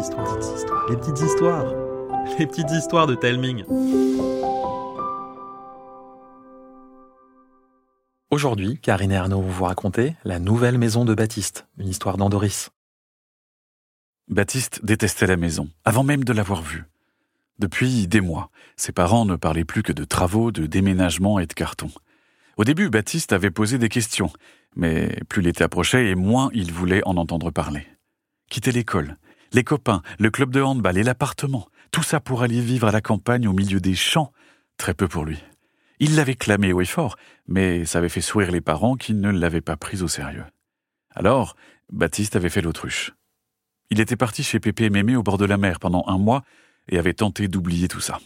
histoires, les petites histoires, les petites histoires de Telming. Aujourd'hui, Karine et Arnaud vont vous raconter La nouvelle maison de Baptiste, une histoire d'Andoris. Baptiste détestait la maison, avant même de l'avoir vue. Depuis des mois, ses parents ne parlaient plus que de travaux, de déménagement et de cartons. Au début, Baptiste avait posé des questions, mais plus l'été approchait et moins il voulait en entendre parler. Quitter l'école, les copains, le club de handball et l'appartement, tout ça pour aller vivre à la campagne au milieu des champs, très peu pour lui. Il l'avait clamé haut et fort, mais ça avait fait sourire les parents qui ne l'avaient pas pris au sérieux. Alors, Baptiste avait fait l'autruche. Il était parti chez Pépé et Mémé au bord de la mer pendant un mois et avait tenté d'oublier tout ça.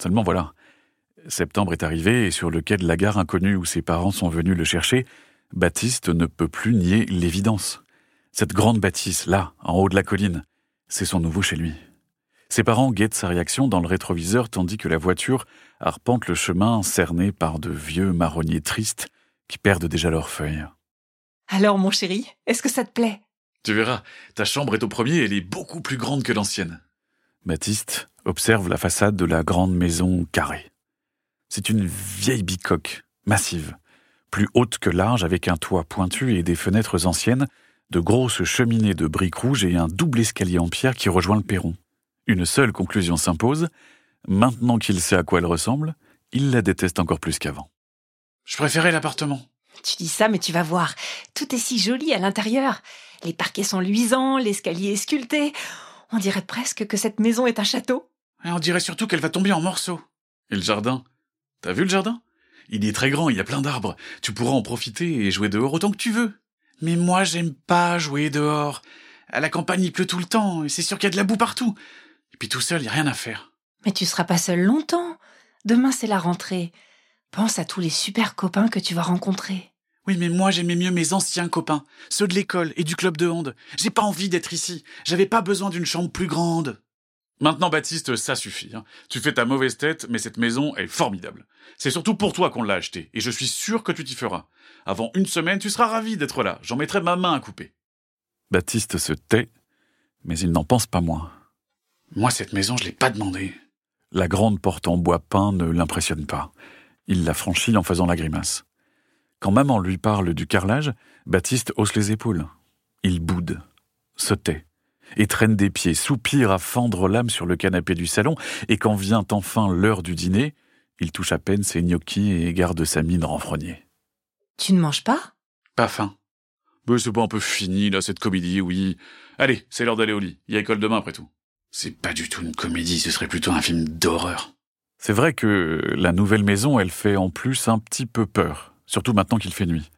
Seulement voilà, septembre est arrivé et sur le quai de la gare inconnue où ses parents sont venus le chercher, Baptiste ne peut plus nier l'évidence. Cette grande bâtisse, là, en haut de la colline, c'est son nouveau chez lui. Ses parents guettent sa réaction dans le rétroviseur tandis que la voiture arpente le chemin cerné par de vieux marronniers tristes qui perdent déjà leurs feuilles. Alors, mon chéri, est-ce que ça te plaît? Tu verras, ta chambre est au premier et elle est beaucoup plus grande que l'ancienne. Baptiste observe la façade de la grande maison carrée. C'est une vieille bicoque, massive, plus haute que large avec un toit pointu et des fenêtres anciennes, de grosses cheminées de briques rouges et un double escalier en pierre qui rejoint le perron. Une seule conclusion s'impose. Maintenant qu'il sait à quoi elle ressemble, il la déteste encore plus qu'avant. Je préférais l'appartement. Tu dis ça, mais tu vas voir. Tout est si joli à l'intérieur. Les parquets sont luisants, l'escalier est sculpté. On dirait presque que cette maison est un château. Et on dirait surtout qu'elle va tomber en morceaux. Et le jardin? T'as vu le jardin? Il est très grand, il y a plein d'arbres. Tu pourras en profiter et jouer dehors autant que tu veux. Mais moi, j'aime pas jouer dehors. À la campagne, il pleut tout le temps, et c'est sûr qu'il y a de la boue partout. Et puis tout seul, il y a rien à faire. Mais tu seras pas seul longtemps. Demain, c'est la rentrée. Pense à tous les super copains que tu vas rencontrer. Oui, mais moi j'aimais mieux mes anciens copains, ceux de l'école et du club de hand. J'ai pas envie d'être ici. J'avais pas besoin d'une chambre plus grande. Maintenant, Baptiste, ça suffit. Hein. Tu fais ta mauvaise tête, mais cette maison est formidable. C'est surtout pour toi qu'on l'a achetée, et je suis sûr que tu t'y feras. Avant une semaine, tu seras ravi d'être là. J'en mettrai ma main à couper. Baptiste se tait, mais il n'en pense pas moins. Moi, cette maison, je l'ai pas demandée. La grande porte en bois peint ne l'impressionne pas. Il la franchit en faisant la grimace. Quand maman lui parle du carrelage, Baptiste hausse les épaules. Il boude, se tait, et traîne des pieds, soupire à fendre l'âme sur le canapé du salon, et quand vient enfin l'heure du dîner, il touche à peine ses gnocchis et garde sa mine renfrognée. Tu ne manges pas? Pas faim. Mais c'est pas un peu fini, là, cette comédie, oui. Allez, c'est l'heure d'aller au lit. Il y a école demain, après tout. C'est pas du tout une comédie, ce serait plutôt un film d'horreur. C'est vrai que la nouvelle maison, elle fait en plus un petit peu peur surtout maintenant qu'il fait nuit.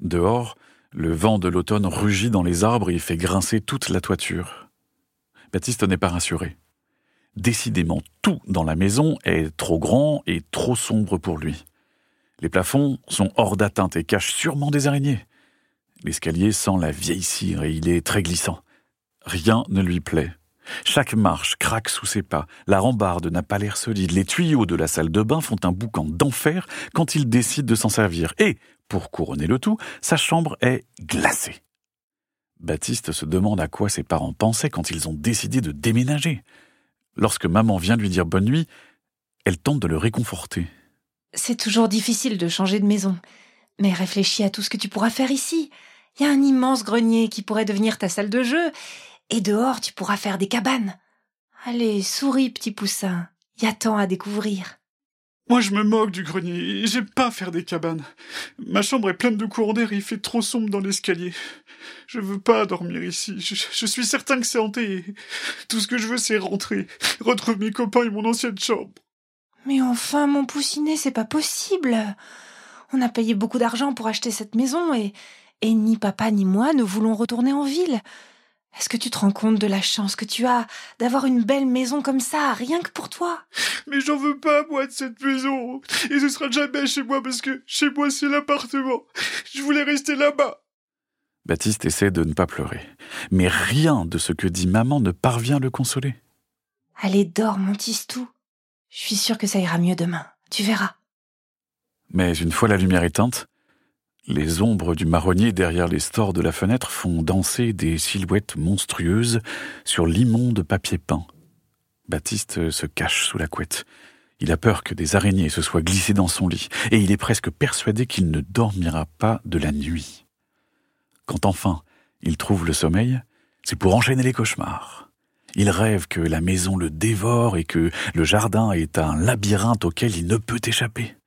Dehors, le vent de l'automne rugit dans les arbres et fait grincer toute la toiture. Baptiste n'est pas rassuré. Décidément, tout dans la maison est trop grand et trop sombre pour lui. Les plafonds sont hors d'atteinte et cachent sûrement des araignées. L'escalier sent la vieille cire et il est très glissant. Rien ne lui plaît. Chaque marche craque sous ses pas, la rambarde n'a pas l'air solide, les tuyaux de la salle de bain font un boucan d'enfer quand il décide de s'en servir, et, pour couronner le tout, sa chambre est glacée. Baptiste se demande à quoi ses parents pensaient quand ils ont décidé de déménager. Lorsque maman vient lui dire bonne nuit, elle tente de le réconforter. C'est toujours difficile de changer de maison, mais réfléchis à tout ce que tu pourras faire ici. Il y a un immense grenier qui pourrait devenir ta salle de jeu, et dehors, tu pourras faire des cabanes. Allez, souris, petit poussin. Y a tant à découvrir. Moi, je me moque du grenier. J'aime pas faire des cabanes. Ma chambre est pleine de courants d'air et il fait trop sombre dans l'escalier. Je veux pas dormir ici. Je, suis certain que c'est hanté. Tout ce que je veux, c'est rentrer, retrouver mes copains et mon ancienne chambre. Mais enfin, mon poussinet, c'est pas possible. On a payé beaucoup d'argent pour acheter cette maison et, et ni papa ni moi ne voulons retourner en ville. Est-ce que tu te rends compte de la chance que tu as d'avoir une belle maison comme ça, rien que pour toi? Mais j'en veux pas, moi, de cette maison. Et ce sera jamais chez moi parce que chez moi, c'est l'appartement. Je voulais rester là-bas. Baptiste essaie de ne pas pleurer. Mais rien de ce que dit maman ne parvient à le consoler. Allez, dors, mon tistou. Je suis sûre que ça ira mieux demain. Tu verras. Mais une fois la lumière éteinte, Les ombres du marronnier derrière les stores de la fenêtre font danser des silhouettes monstrueuses sur l'immonde papier peint. Baptiste se cache sous la couette. Il a peur que des araignées se soient glissées dans son lit, et il est presque persuadé qu'il ne dormira pas de la nuit. Quand enfin il trouve le sommeil, c'est pour enchaîner les cauchemars. Il rêve que la maison le dévore et que le jardin est un labyrinthe auquel il ne peut échapper.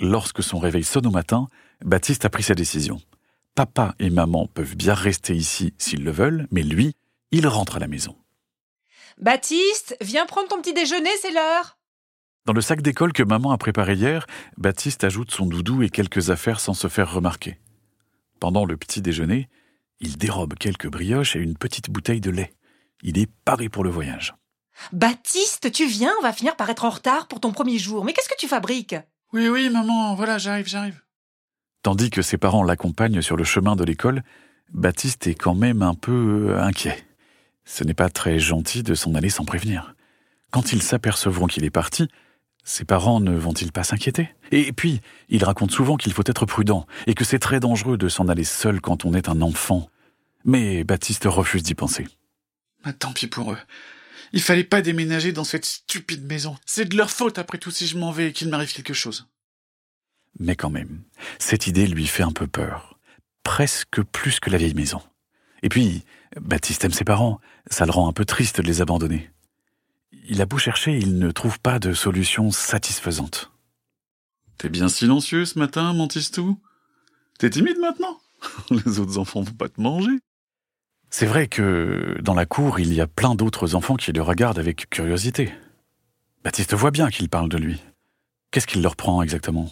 Lorsque son réveil sonne au matin, Baptiste a pris sa décision. Papa et maman peuvent bien rester ici s'ils le veulent, mais lui, il rentre à la maison. Baptiste, viens prendre ton petit déjeuner, c'est l'heure. Dans le sac d'école que maman a préparé hier, Baptiste ajoute son doudou et quelques affaires sans se faire remarquer. Pendant le petit déjeuner, il dérobe quelques brioches et une petite bouteille de lait. Il est paré pour le voyage. Baptiste, tu viens, on va finir par être en retard pour ton premier jour. Mais qu'est-ce que tu fabriques? Oui, oui, maman, voilà, j'arrive, j'arrive. Tandis que ses parents l'accompagnent sur le chemin de l'école, Baptiste est quand même un peu euh, inquiet. Ce n'est pas très gentil de s'en aller sans prévenir. Quand ils s'apercevront qu'il est parti, ses parents ne vont-ils pas s'inquiéter? Et puis, il raconte souvent qu'il faut être prudent et que c'est très dangereux de s'en aller seul quand on est un enfant. Mais Baptiste refuse d'y penser. Ah, tant pis pour eux. Il fallait pas déménager dans cette stupide maison. C'est de leur faute après tout si je m'en vais et qu'il m'arrive quelque chose. Mais quand même, cette idée lui fait un peu peur. Presque plus que la vieille maison. Et puis, Baptiste aime ses parents. Ça le rend un peu triste de les abandonner. Il a beau chercher, il ne trouve pas de solution satisfaisante. T'es bien silencieux ce matin, Mantistou T'es timide maintenant? Les autres enfants vont pas te manger. C'est vrai que dans la cour, il y a plein d'autres enfants qui le regardent avec curiosité. Baptiste voit bien qu'il parle de lui. Qu'est-ce qu'il leur prend exactement?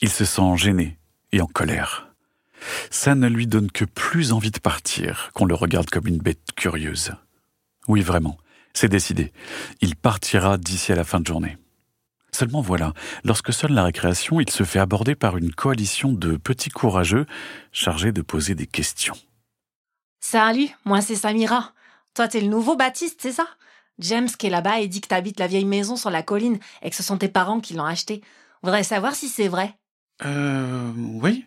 Il se sent gêné et en colère. Ça ne lui donne que plus envie de partir qu'on le regarde comme une bête curieuse. Oui, vraiment, c'est décidé. Il partira d'ici à la fin de journée. Seulement voilà, lorsque sonne la récréation, il se fait aborder par une coalition de petits courageux chargés de poser des questions. Salut, moi c'est Samira. Toi t'es le nouveau Baptiste, c'est ça? James qui est là-bas et dit que t'habites la vieille maison sur la colline et que ce sont tes parents qui l'ont acheté. Voudrais savoir si c'est vrai. Euh... Oui.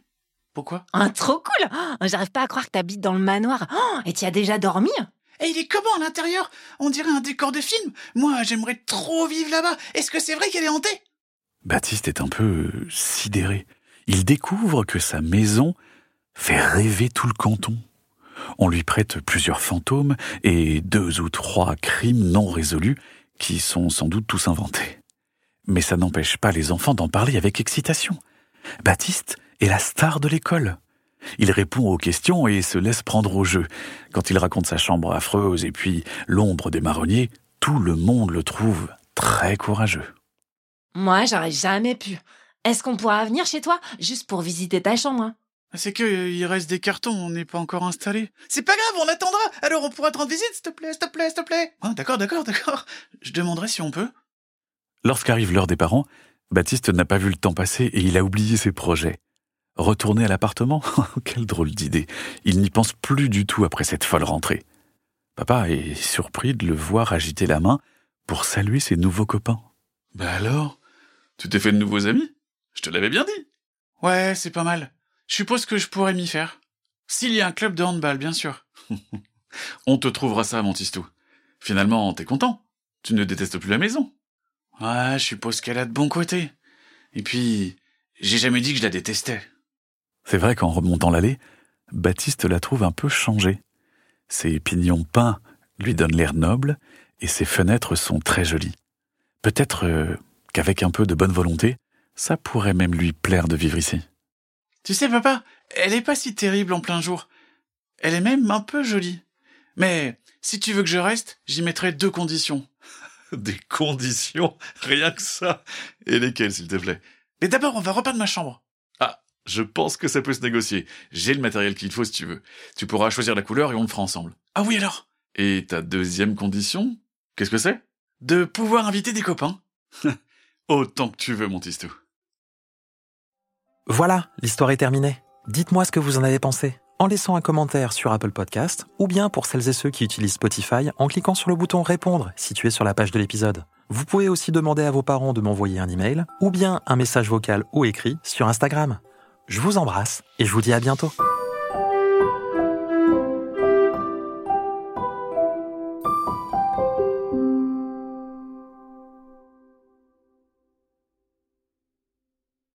Pourquoi? Ah, trop cool oh, J'arrive pas à croire que t'habites dans le manoir. Oh, et tu as déjà dormi? Et il est comment à l'intérieur? On dirait un décor de film. Moi, j'aimerais trop vivre là-bas. Est-ce que c'est vrai qu'elle est hantée? Baptiste est un peu sidéré. Il découvre que sa maison fait rêver tout le canton. On lui prête plusieurs fantômes et deux ou trois crimes non résolus qui sont sans doute tous inventés. Mais ça n'empêche pas les enfants d'en parler avec excitation. Baptiste est la star de l'école. Il répond aux questions et se laisse prendre au jeu. Quand il raconte sa chambre affreuse et puis l'ombre des marronniers, tout le monde le trouve très courageux. Moi, j'aurais jamais pu. Est-ce qu'on pourra venir chez toi juste pour visiter ta chambre hein? C'est que euh, il reste des cartons, on n'est pas encore installé. C'est pas grave, on attendra. Alors on pourra te rendre visite, s'il te plaît, s'il te plaît, s'il te plaît. Ah, d'accord, d'accord, d'accord. Je demanderai si on peut. Lorsqu'arrive l'heure des parents, Baptiste n'a pas vu le temps passer et il a oublié ses projets. Retourner à l'appartement? Quelle drôle d'idée. Il n'y pense plus du tout après cette folle rentrée. Papa est surpris de le voir agiter la main pour saluer ses nouveaux copains. Bah alors? Tu t'es fait de nouveaux amis? Je te l'avais bien dit. Ouais, c'est pas mal. Je suppose que je pourrais m'y faire. S'il y a un club de handball, bien sûr. On te trouvera ça, Montistou. Finalement, t'es content. Tu ne détestes plus la maison. Ouais, je suppose qu'elle a de bons côtés. Et puis, j'ai jamais dit que je la détestais. C'est vrai qu'en remontant l'allée, Baptiste la trouve un peu changée. Ses pignons peints lui donnent l'air noble et ses fenêtres sont très jolies. Peut-être euh, qu'avec un peu de bonne volonté, ça pourrait même lui plaire de vivre ici. Tu sais, papa, elle est pas si terrible en plein jour. Elle est même un peu jolie. Mais si tu veux que je reste, j'y mettrai deux conditions. Des conditions? Rien que ça? Et lesquelles, s'il te plaît? Mais d'abord, on va repeindre ma chambre. Ah, je pense que ça peut se négocier. J'ai le matériel qu'il faut si tu veux. Tu pourras choisir la couleur et on le fera ensemble. Ah oui alors Et ta deuxième condition? Qu'est-ce que c'est? De pouvoir inviter des copains. Autant que tu veux, mon tistou. Voilà, l'histoire est terminée. Dites-moi ce que vous en avez pensé en laissant un commentaire sur Apple Podcast ou bien pour celles et ceux qui utilisent Spotify en cliquant sur le bouton répondre situé sur la page de l'épisode. Vous pouvez aussi demander à vos parents de m'envoyer un email ou bien un message vocal ou écrit sur Instagram. Je vous embrasse et je vous dis à bientôt.